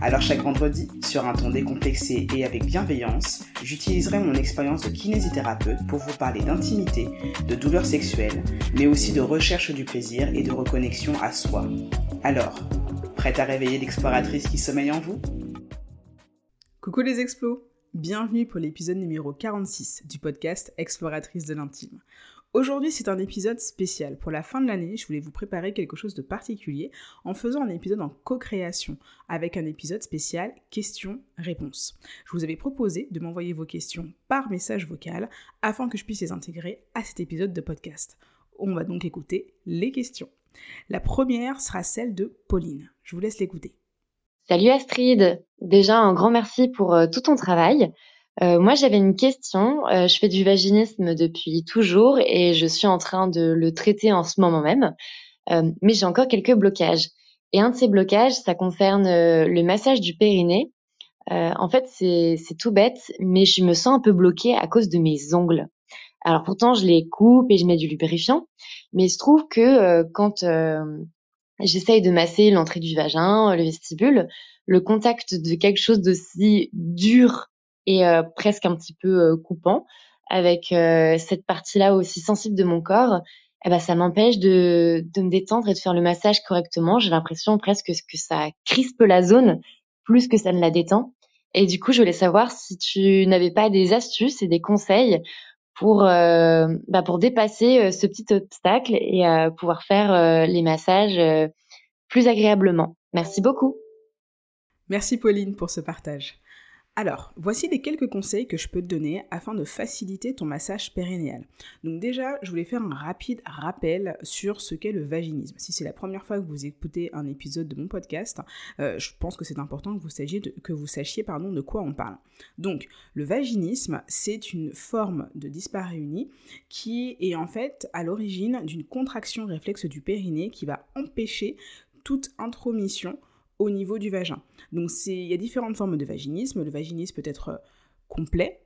Alors chaque vendredi, sur un ton décomplexé et avec bienveillance, j'utiliserai mon expérience de kinésithérapeute pour vous parler d'intimité, de douleurs sexuelles, mais aussi de recherche du plaisir et de reconnexion à soi. Alors, prête à réveiller l'exploratrice qui sommeille en vous? Coucou les explos Bienvenue pour l'épisode numéro 46 du podcast Exploratrice de l'intime. Aujourd'hui, c'est un épisode spécial. Pour la fin de l'année, je voulais vous préparer quelque chose de particulier en faisant un épisode en co-création avec un épisode spécial questions-réponses. Je vous avais proposé de m'envoyer vos questions par message vocal afin que je puisse les intégrer à cet épisode de podcast. On va donc écouter les questions. La première sera celle de Pauline. Je vous laisse l'écouter. Salut Astrid, déjà un grand merci pour euh, tout ton travail. Euh, moi, j'avais une question. Euh, je fais du vaginisme depuis toujours et je suis en train de le traiter en ce moment même. Euh, mais j'ai encore quelques blocages. Et un de ces blocages, ça concerne le massage du périnée. en fait, c'est tout bête, mais je me sens un peu bloquée à cause de mes ongles. Alors pourtant, je les coupe et je mets du lubrifiant, mais il se trouve que quand j'essaye de masser l'entrée du vagin, le vestibule, le contact de quelque chose d'aussi dur et euh, presque un petit peu euh, coupant avec euh, cette partie-là aussi sensible de mon corps, eh ben, ça m'empêche de, de me détendre et de faire le massage correctement. J'ai l'impression presque que ça crispe la zone plus que ça ne la détend. Et du coup, je voulais savoir si tu n'avais pas des astuces et des conseils pour, bah pour dépasser ce petit obstacle et pouvoir faire les massages plus agréablement. Merci beaucoup. Merci Pauline pour ce partage. Alors, voici les quelques conseils que je peux te donner afin de faciliter ton massage périnéal. Donc déjà, je voulais faire un rapide rappel sur ce qu'est le vaginisme. Si c'est la première fois que vous écoutez un épisode de mon podcast, euh, je pense que c'est important que vous sachiez, de, de quoi on parle. Donc, le vaginisme, c'est une forme de disparéunie qui est en fait à l'origine d'une contraction réflexe du périnée qui va empêcher toute intromission au niveau du vagin. Donc il y a différentes formes de vaginisme. Le vaginisme peut être euh, complet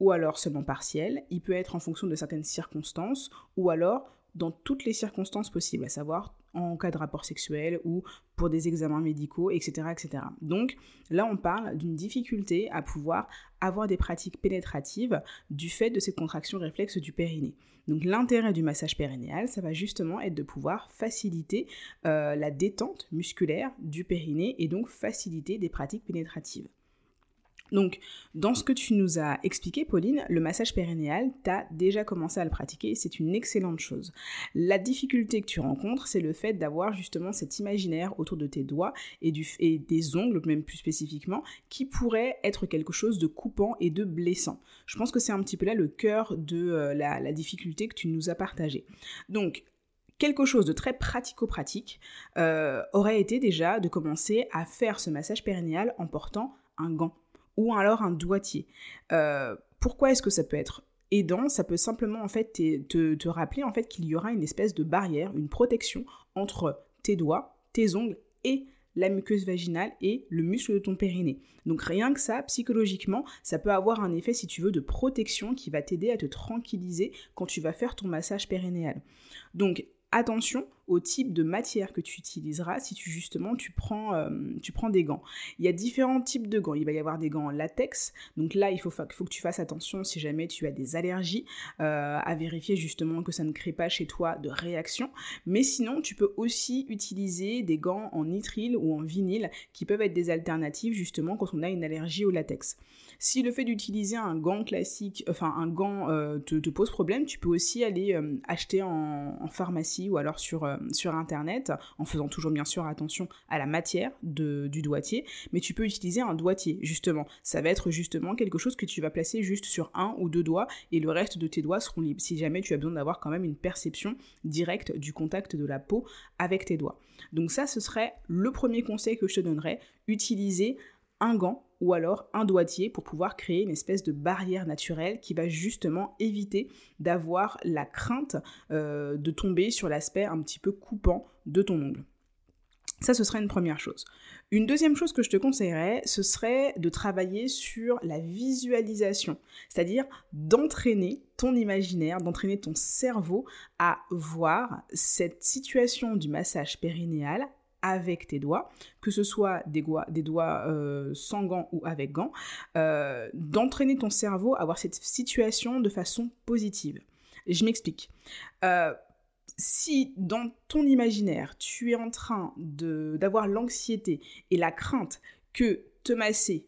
ou alors seulement partiel. Il peut être en fonction de certaines circonstances ou alors dans toutes les circonstances possibles, à savoir en cas de rapport sexuel ou pour des examens médicaux, etc. etc. Donc là, on parle d'une difficulté à pouvoir avoir des pratiques pénétratives du fait de cette contraction réflexe du périnée. Donc l'intérêt du massage périnéal, ça va justement être de pouvoir faciliter euh, la détente musculaire du périnée et donc faciliter des pratiques pénétratives. Donc, dans ce que tu nous as expliqué, Pauline, le massage périnéal, tu as déjà commencé à le pratiquer et c'est une excellente chose. La difficulté que tu rencontres, c'est le fait d'avoir justement cet imaginaire autour de tes doigts et, des ongles, même plus spécifiquement, qui pourrait être quelque chose de coupant et de blessant. Je pense que c'est un petit peu là le cœur de euh, la, difficulté que tu nous as partagée. Donc, quelque chose de très pratico-pratique euh, aurait été déjà de commencer à faire ce massage périnéal en portant un gant ou alors un doigtier. Euh, pourquoi est-ce que ça peut être aidant? Ça peut simplement en fait te, te rappeler en fait qu'il y aura une espèce de barrière, une protection entre tes doigts, tes ongles et la muqueuse vaginale et le muscle de ton périnée. Donc rien que ça, psychologiquement, ça peut avoir un effet, si tu veux, de protection qui va t'aider à te tranquilliser quand tu vas faire ton massage périnéal. Donc attention au type de matière que tu utiliseras si tu justement tu prends, euh, tu prends des gants. Il y a différents types de gants. Il va y avoir des gants en latex. Donc là, il faut, faut que tu fasses attention si jamais tu as des allergies, euh, à vérifier justement que ça ne crée pas chez toi de réaction. Mais sinon, tu peux aussi utiliser des gants en nitrile ou en vinyle qui peuvent être des alternatives justement quand on a une allergie au latex. Si le fait d'utiliser un gant classique, enfin un gant euh, te, pose problème, tu peux aussi aller acheter en, pharmacie ou alors sur, euh, sur internet, en faisant toujours bien sûr attention à la matière de, du doigtier, mais tu peux utiliser un doigtier justement. Ça va être justement quelque chose que tu vas placer juste sur un ou deux doigts et le reste de tes doigts seront libres. Si jamais tu as besoin d'avoir quand même une perception directe du contact de la peau avec tes doigts. Donc ça, ce serait le premier conseil que je te donnerais. Utiliser un gant ou alors un doigtier pour pouvoir créer une espèce de barrière naturelle qui va justement éviter d'avoir la crainte euh, de tomber sur l'aspect un petit peu coupant de ton ongle. Ça, ce serait une première chose. Une deuxième chose que je te conseillerais, ce serait de travailler sur la visualisation, c'est-à-dire d'entraîner ton imaginaire, d'entraîner ton cerveau à voir cette situation du massage périnéal avec tes doigts, que ce soit des, doigts, des euh, sans gants ou avec gants, euh, d'entraîner ton cerveau à voir cette situation de façon positive. Je m'explique. Euh, si dans ton imaginaire, tu es en train d'avoir l'anxiété et la crainte que te masser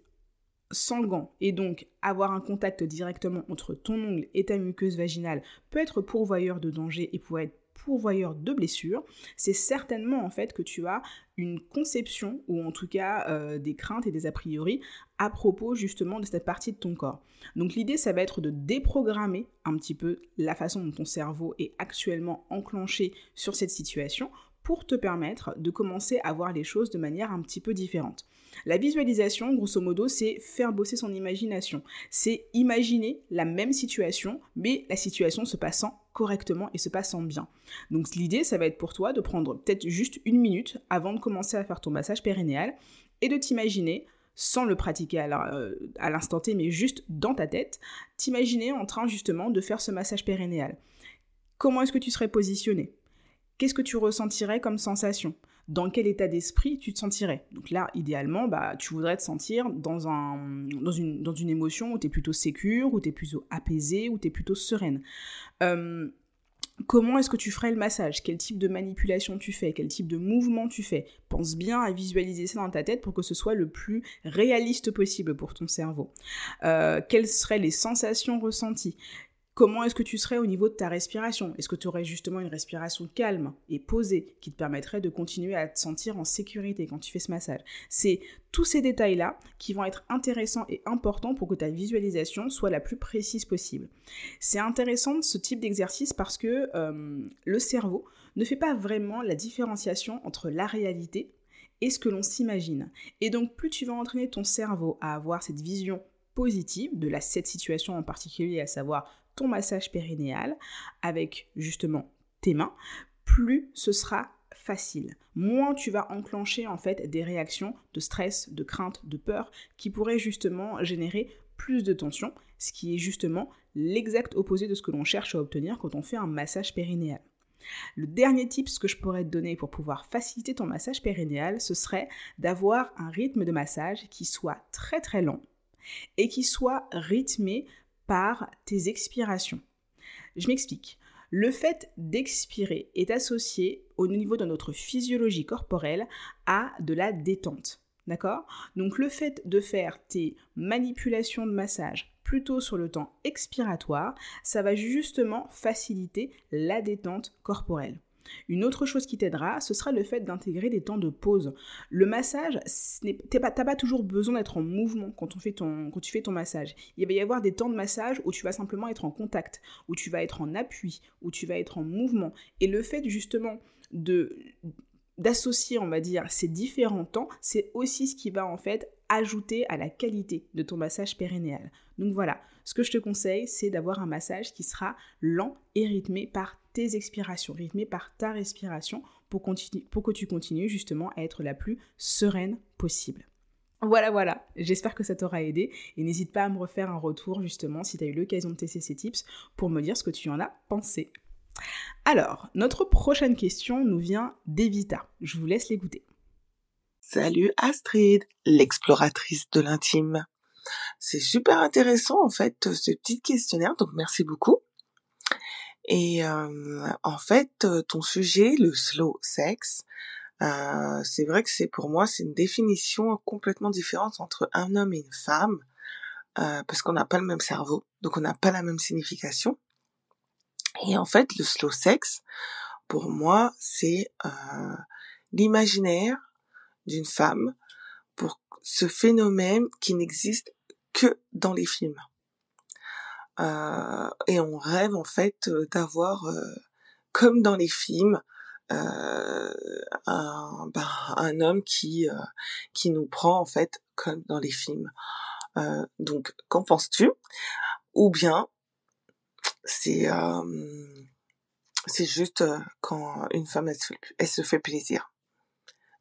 sans gants et donc avoir un contact directement entre ton ongle et ta muqueuse vaginale peut être pourvoyeur de danger et pourrait être pourvoyeur de blessures, c'est certainement en fait que tu as une conception ou en tout cas euh, des craintes et des a priori à propos justement de cette partie de ton corps. Donc l'idée ça va être de déprogrammer un petit peu la façon dont ton cerveau est actuellement enclenché sur cette situation pour te permettre de commencer à voir les choses de manière un petit peu différente. La visualisation, grosso modo, c'est faire bosser son imagination. C'est imaginer la même situation, mais la situation se passant correctement et se passant bien. Donc l'idée, ça va être pour toi de prendre peut-être juste une minute avant de commencer à faire ton massage périnéal et de t'imaginer sans le pratiquer euh, à l'instant T, mais juste dans ta tête, t'imaginer en train justement de faire ce massage périnéal. Comment est-ce que tu serais positionné? Qu'est-ce que tu ressentirais comme sensation? Dans quel état d'esprit tu te sentirais? Donc là, idéalement, bah, tu voudrais te sentir dans, un, dans, une, émotion où tu es plutôt sécure, où tu es plutôt apaisée, où tu es plutôt sereine. Euh, comment est-ce que tu ferais le massage? Quel type de manipulation tu fais? Quel type de mouvement tu fais? Pense bien à visualiser ça dans ta tête pour que ce soit le plus réaliste possible pour ton cerveau. Euh, quelles seraient les sensations ressenties? Comment est-ce que tu serais au niveau de ta respiration? Est-ce que tu aurais justement une respiration calme et posée qui te permettrait de continuer à te sentir en sécurité quand tu fais ce massage? C'est tous ces détails-là qui vont être intéressants et importants pour que ta visualisation soit la plus précise possible. C'est intéressant ce type d'exercice parce que le cerveau ne fait pas vraiment la différenciation entre la réalité et ce que l'on s'imagine. Et donc plus tu vas entraîner ton cerveau à avoir cette vision positive de la, cette situation en particulier, à savoir massage périnéal avec justement tes mains, plus ce sera facile. Moins tu vas enclencher en fait des réactions de stress, de crainte, de peur qui pourraient justement générer plus de tension, ce qui est justement l'exact opposé de ce que l'on cherche à obtenir quand on fait un massage périnéal. Le dernier tip que je pourrais te donner pour pouvoir faciliter ton massage périnéal, ce serait d'avoir un rythme de massage qui soit très très lent et qui soit rythmé par tes expirations. Je m'explique. Le fait d'expirer est associé au niveau de notre physiologie corporelle à de la détente. D'accord? Donc le fait de faire tes manipulations de massage plutôt sur le temps expiratoire, ça va justement faciliter la détente corporelle. Une autre chose qui t'aidera, ce sera le fait d'intégrer des temps de pause. Le massage, tu n'as pas toujours besoin d'être en mouvement quand, tu fais ton massage. Il va y avoir des temps de massage où tu vas simplement être en contact, où tu vas être en appui, où tu vas être en mouvement. Et le fait justement d'associer, on va dire, ces différents temps, c'est aussi ce qui va en fait ajouter à la qualité de ton massage périnéal. Donc voilà, ce que je te conseille, c'est d'avoir un massage qui sera lent et rythmé par tes expirations, rythmé par ta respiration pour, que tu continues justement à être la plus sereine possible. Voilà, voilà, j'espère que ça t'aura aidé et n'hésite pas à me refaire un retour justement si tu as eu l'occasion de tester ces tips pour me dire ce que tu en as pensé. Alors, notre prochaine question nous vient d'Evita. Je vous laisse l'écouter. Salut Astrid, l'exploratrice de l'intime. C'est super intéressant en fait ce petit questionnaire, donc merci beaucoup. Et euh, en fait, euh, ton sujet, le slow sex, euh, c'est vrai que c'est pour moi c'est une définition complètement différente entre un homme et une femme, parce qu'on n'a pas le même cerveau, donc on n'a pas la même signification. Et en fait, le slow sex, pour moi, c'est l'imaginaire d'une femme pour ce phénomène qui n'existe que dans les films. Euh, et on rêve en fait euh, d'avoir, euh, comme dans les films, un, ben, un homme qui qui nous prend en fait comme dans les films. donc, qu'en penses-tu? Ou bien c'est c'est juste quand une femme elle se fait plaisir.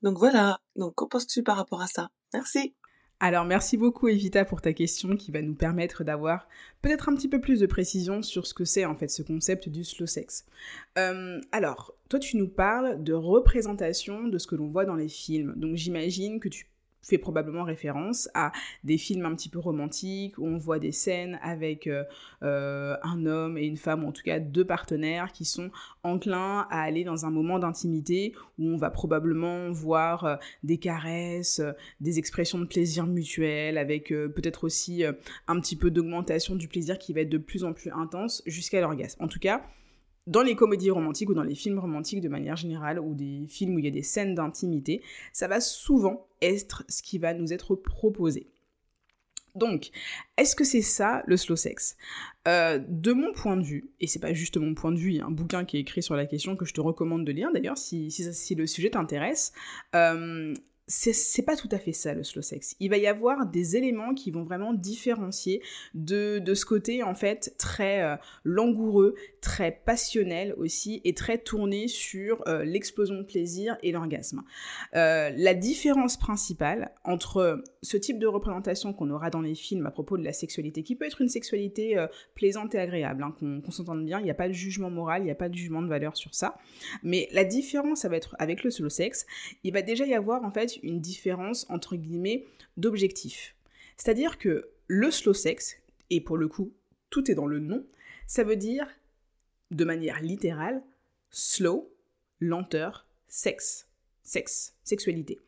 Donc voilà. Donc qu'en penses-tu par rapport à ça? Merci. Alors merci beaucoup Evita pour ta question qui va nous permettre d'avoir peut-être un petit peu plus de précision sur ce que c'est en fait ce concept du slow sex. Euh, alors, toi tu nous parles de représentation de ce que l'on voit dans les films. Donc j'imagine que tu fait probablement référence à des films un petit peu romantiques où on voit des scènes avec euh, euh, un homme et une femme, ou en tout cas deux partenaires qui sont enclins à aller dans un moment d'intimité où on va probablement voir euh, des caresses, des expressions de plaisir mutuel, avec peut-être aussi un petit peu d'augmentation du plaisir qui va être de plus en plus intense jusqu'à l'orgasme. En tout cas, dans les comédies romantiques ou dans les films romantiques de manière générale, ou des films où il y a des scènes d'intimité, ça va souvent être ce qui va nous être proposé. Donc, est-ce que c'est ça le slow sex? Euh, De mon point de vue, et c'est pas juste mon point de vue, il y a un bouquin qui est écrit sur la question que je te recommande de lire d'ailleurs si, le sujet t'intéresse, euh, c'est pas tout à fait ça le slow sex. Il va y avoir des éléments qui vont vraiment différencier de, de ce côté en fait très euh, langoureux, très passionnel aussi et très tourné sur euh, l'explosion de plaisir et l'orgasme. Euh, la différence principale entre ce type de représentation qu'on aura dans les films à propos de la sexualité, qui peut être une sexualité plaisante et agréable, hein, qu'on s'entende bien, il n'y a pas de jugement moral, il n'y a pas de jugement de valeur sur ça, mais la différence ça va être avec le slow sex, il va déjà y avoir en fait une différence entre guillemets d'objectif. C'est-à-dire que le slow sex, et pour le coup, tout est dans le nom, ça veut dire, de manière littérale, slow, lenteur, sexe, sexe, sexualité.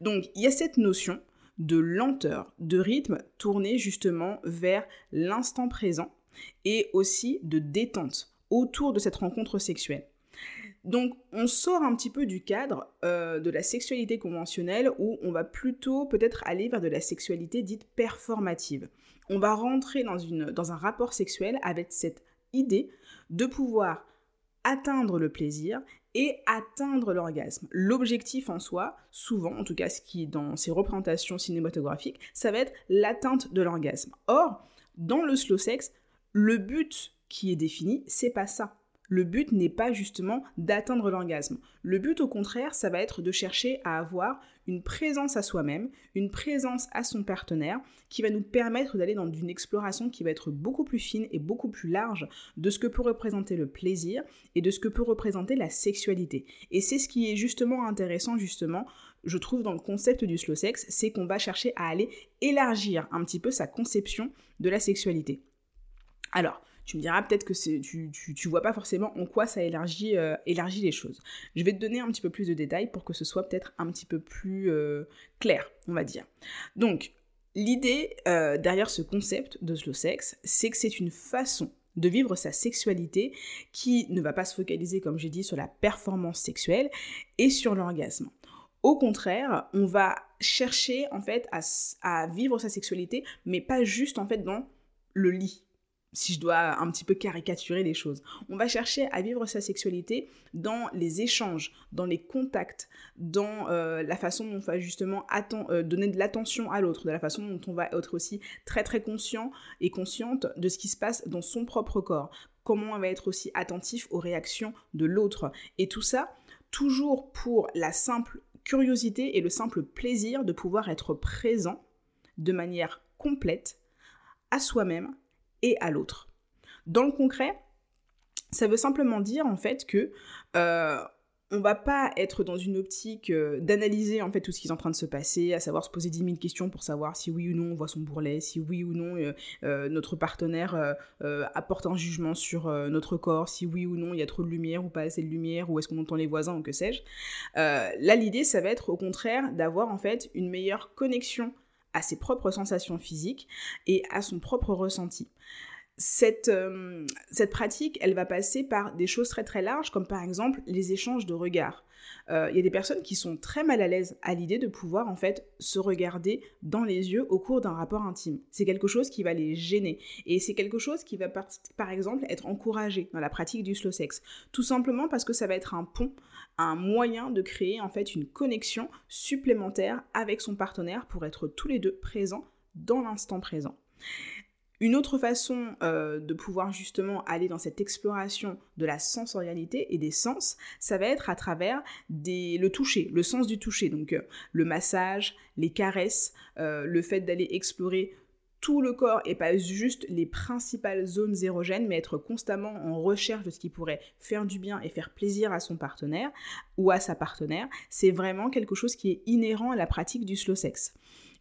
Donc il y a cette notion de lenteur, de rythme tourné justement vers l'instant présent et aussi de détente autour de cette rencontre sexuelle. Donc on sort un petit peu du cadre euh, de la sexualité conventionnelle où on va plutôt peut-être aller vers de la sexualité dite performative. On va rentrer dans, un rapport sexuel avec cette idée de pouvoir atteindre le plaisir et atteindre l'orgasme. L'objectif en soi, souvent, en tout cas ce qui est dans ces représentations cinématographiques, ça va être l'atteinte de l'orgasme. Or, dans le slow sex, le but qui est défini, c'est pas ça. Le but n'est pas justement d'atteindre l'orgasme. Le but au contraire, ça va être de chercher à avoir une présence à soi-même, une présence à son partenaire, qui va nous permettre d'aller dans une exploration qui va être beaucoup plus fine et beaucoup plus large de ce que peut représenter le plaisir et de ce que peut représenter la sexualité. Et c'est ce qui est justement intéressant justement je trouve dans le concept du slow sex, c'est qu'on va chercher à aller élargir un petit peu sa conception de la sexualité. Alors, tu me diras peut-être que tu, tu, vois pas forcément en quoi ça élargit, euh, élargit les choses. Je vais te donner un petit peu plus de détails pour que ce soit peut-être un petit peu plus euh, clair, on va dire. Donc, l'idée euh, derrière ce concept de slow sex, c'est que c'est une façon de vivre sa sexualité qui ne va pas se focaliser, comme j'ai dit, sur la performance sexuelle et sur l'orgasme. Au contraire, on va chercher en fait à, à, vivre sa sexualité, mais pas juste en fait dans le lit, si je dois un petit peu caricaturer les choses. On va chercher à vivre sa sexualité dans les échanges, dans les contacts, dans euh, la façon dont on va justement euh, donner de l'attention à l'autre, de la façon dont on va être aussi très très conscient et consciente de ce qui se passe dans son propre corps, comment on va être aussi attentif aux réactions de l'autre. Et tout ça, toujours pour la simple curiosité et le simple plaisir de pouvoir être présent de manière complète à soi-même et à l'autre. Dans le concret, ça veut simplement dire en fait que euh, on va pas être dans une optique euh, d'analyser en fait tout ce qui est en train de se passer, à savoir se poser 10 000 questions pour savoir si oui ou non on voit son bourrelet, si oui ou non euh, notre partenaire apporte un jugement sur notre corps, si oui ou non il y a trop de lumière ou pas assez de lumière, ou est-ce qu'on entend les voisins ou que sais-je. là l'idée ça va être au contraire d'avoir en fait une meilleure connexion à ses propres sensations physiques et à son propre ressenti. Cette, euh, cette pratique, elle va passer par des choses très très larges, comme par exemple les échanges de regards. Euh, il y a des personnes qui sont très mal à l'aise à l'idée de pouvoir en fait se regarder dans les yeux au cours d'un rapport intime. C'est quelque chose qui va les gêner et c'est quelque chose qui va par, par exemple être encouragé dans la pratique du slow sex. Tout simplement parce que ça va être un pont, un moyen de créer en fait une connexion supplémentaire avec son partenaire pour être tous les deux présents dans l'instant présent. Une autre façon euh, de pouvoir justement aller dans cette exploration de la sensorialité et des sens, ça va être à travers le toucher, le sens du toucher. Donc euh, le massage, les caresses, euh, le fait d'aller explorer tout le corps et pas juste les principales zones érogènes, mais être constamment en recherche de ce qui pourrait faire du bien et faire plaisir à son partenaire ou à sa partenaire, c'est vraiment quelque chose qui est inhérent à la pratique du slow sex.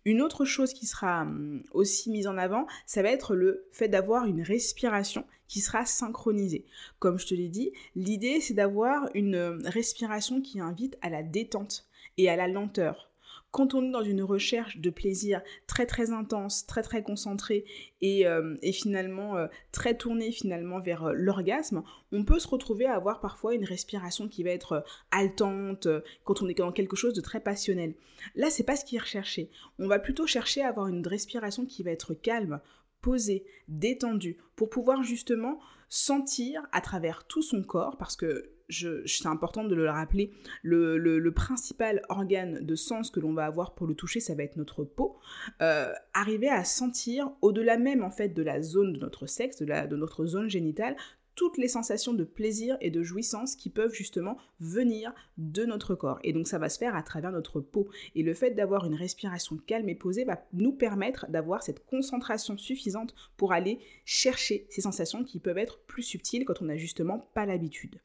Une autre chose qui sera hum, aussi mise en avant, ça va être le fait d'avoir une respiration qui sera synchronisée. Comme je te l'ai dit, l'idée c'est d'avoir une hum, respiration qui invite à la détente et à la lenteur quand on est dans une recherche de plaisir très très intense, très très concentrée et, euh, finalement euh, très tournée finalement vers euh, l'orgasme, on peut se retrouver à avoir parfois une respiration qui va être haletante quand on est dans quelque chose de très passionnel. Là, c'est pas ce qui est recherché. On va plutôt chercher à avoir une respiration qui va être calme, posée, détendue, pour pouvoir justement sentir à travers tout son corps, parce que c'est important de le rappeler, le, principal organe de sens que l'on va avoir pour le toucher, ça va être notre peau, euh, arriver à sentir, au-delà même en fait de la zone de notre sexe, de, la, de notre zone génitale, toutes les sensations de plaisir et de jouissance qui peuvent justement venir de notre corps. Et donc ça va se faire à travers notre peau. Et le fait d'avoir une respiration calme et posée va nous permettre d'avoir cette concentration suffisante pour aller chercher ces sensations qui peuvent être plus subtiles quand on n'a justement pas l'habitude.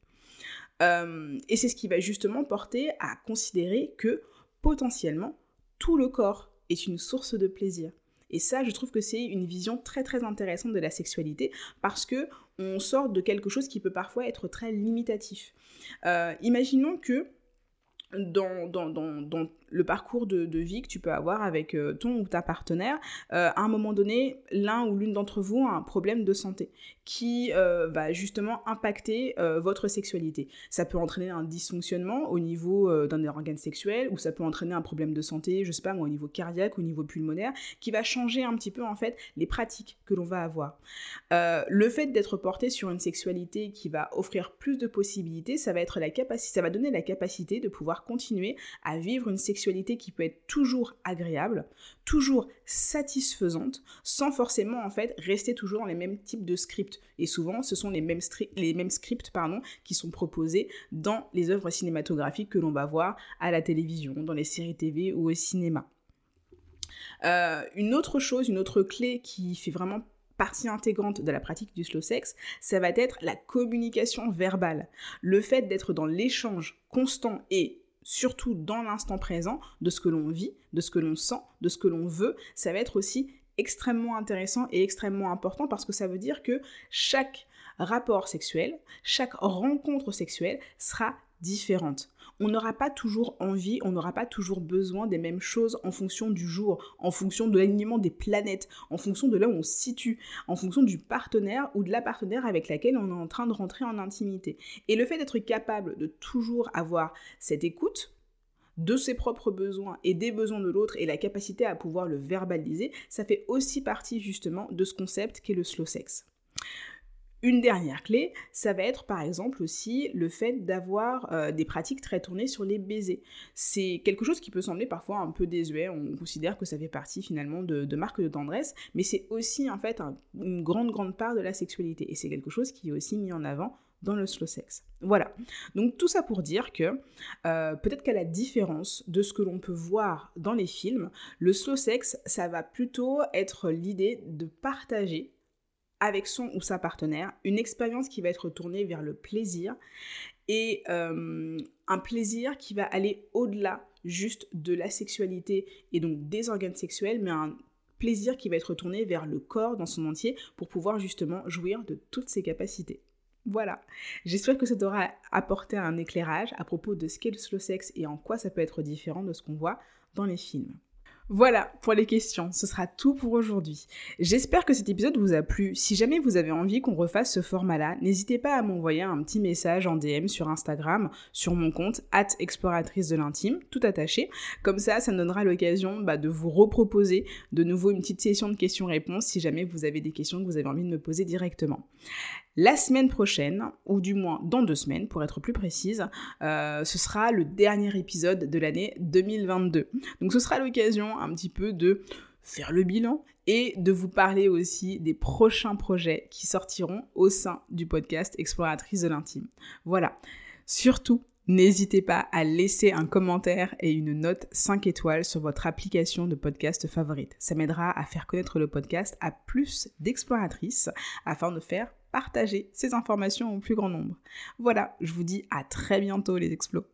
Euh, et c'est ce qui va justement porter à considérer que potentiellement tout le corps est une source de plaisir. Et ça, je trouve que c'est une vision très très intéressante de la sexualité parce que on sort de quelque chose qui peut parfois être très limitatif. Euh, imaginons que dans, le parcours de, vie que tu peux avoir avec euh, ton ou ta partenaire, euh, à un moment donné, l'un ou l'une d'entre vous a un problème de santé qui euh, va justement impacter votre sexualité. Ça peut entraîner un dysfonctionnement au niveau d'un organe sexuel ou ça peut entraîner un problème de santé, je sais pas moi, au niveau cardiaque, au niveau pulmonaire, qui va changer un petit peu en fait les pratiques que l'on va avoir. le fait d'être porté sur une sexualité qui va offrir plus de possibilités, ça va être la capacité, ça va donner la capacité de pouvoir continuer à vivre une sexualité qui peut être toujours agréable, toujours satisfaisante, sans forcément en fait rester toujours dans les mêmes types de scripts. Et souvent, ce sont les mêmes, les mêmes scripts pardon, qui sont proposés dans les œuvres cinématographiques que l'on va voir à la télévision, dans les séries TV ou au cinéma. Euh, une autre chose, une autre clé qui fait vraiment partie intégrante de la pratique du slow sex, ça va être la communication verbale. Le fait d'être dans l'échange constant et surtout dans l'instant présent, de ce que l'on vit, de ce que l'on sent, de ce que l'on veut, ça va être aussi extrêmement intéressant et extrêmement important parce que ça veut dire que chaque rapport sexuel, chaque rencontre sexuelle sera différente on n'aura pas toujours envie, on n'aura pas toujours besoin des mêmes choses en fonction du jour, en fonction de l'alignement des planètes, en fonction de là où on se situe, en fonction du partenaire ou de la partenaire avec laquelle on est en train de rentrer en intimité. Et le fait d'être capable de toujours avoir cette écoute, de ses propres besoins et des besoins de l'autre et la capacité à pouvoir le verbaliser, ça fait aussi partie justement de ce concept qu'est le slow sex. Une dernière clé, ça va être par exemple aussi le fait d'avoir euh, des pratiques très tournées sur les baisers. C'est quelque chose qui peut sembler parfois un peu désuet, on considère que ça fait partie finalement de, marques de tendresse, mais c'est aussi en fait une grande grande part de la sexualité et c'est quelque chose qui est aussi mis en avant dans le slow sex. Voilà. Donc tout ça pour dire que euh, peut-être qu'à la différence de ce que l'on peut voir dans les films, le slow sex, ça va plutôt être l'idée de partager avec son ou sa partenaire, une expérience qui va être tournée vers le plaisir et euh, un plaisir qui va aller au-delà juste de la sexualité et donc des organes sexuels, mais un plaisir qui va être tourné vers le corps dans son entier pour pouvoir justement jouir de toutes ses capacités. Voilà, j'espère que ça t'aura apporté un éclairage à propos de ce qu'est le slow sex et en quoi ça peut être différent de ce qu'on voit dans les films. Voilà pour les questions, ce sera tout pour aujourd'hui. J'espère que cet épisode vous a plu. Si jamais vous avez envie qu'on refasse ce format-là, n'hésitez pas à m'envoyer un petit message en DM sur Instagram, sur mon compte, at exploratrice de l'intime, tout attaché. Comme ça, ça me donnera l'occasion bah, de vous reproposer de nouveau une petite session de questions-réponses si jamais vous avez des questions que vous avez envie de me poser directement. La semaine prochaine, ou du moins dans deux semaines pour être plus précise, euh, ce sera le dernier épisode de l'année 2022. Donc ce sera l'occasion un petit peu de faire le bilan et de vous parler aussi des prochains projets qui sortiront au sein du podcast Exploratrice de l'intime. Voilà. Surtout, N'hésitez pas à laisser un commentaire et une note 5 étoiles sur votre application de podcast favorite. Ça m'aidera à faire connaître le podcast à plus d'exploratrices afin de faire partager ces informations au plus grand nombre. Voilà, je vous dis à très bientôt les explos.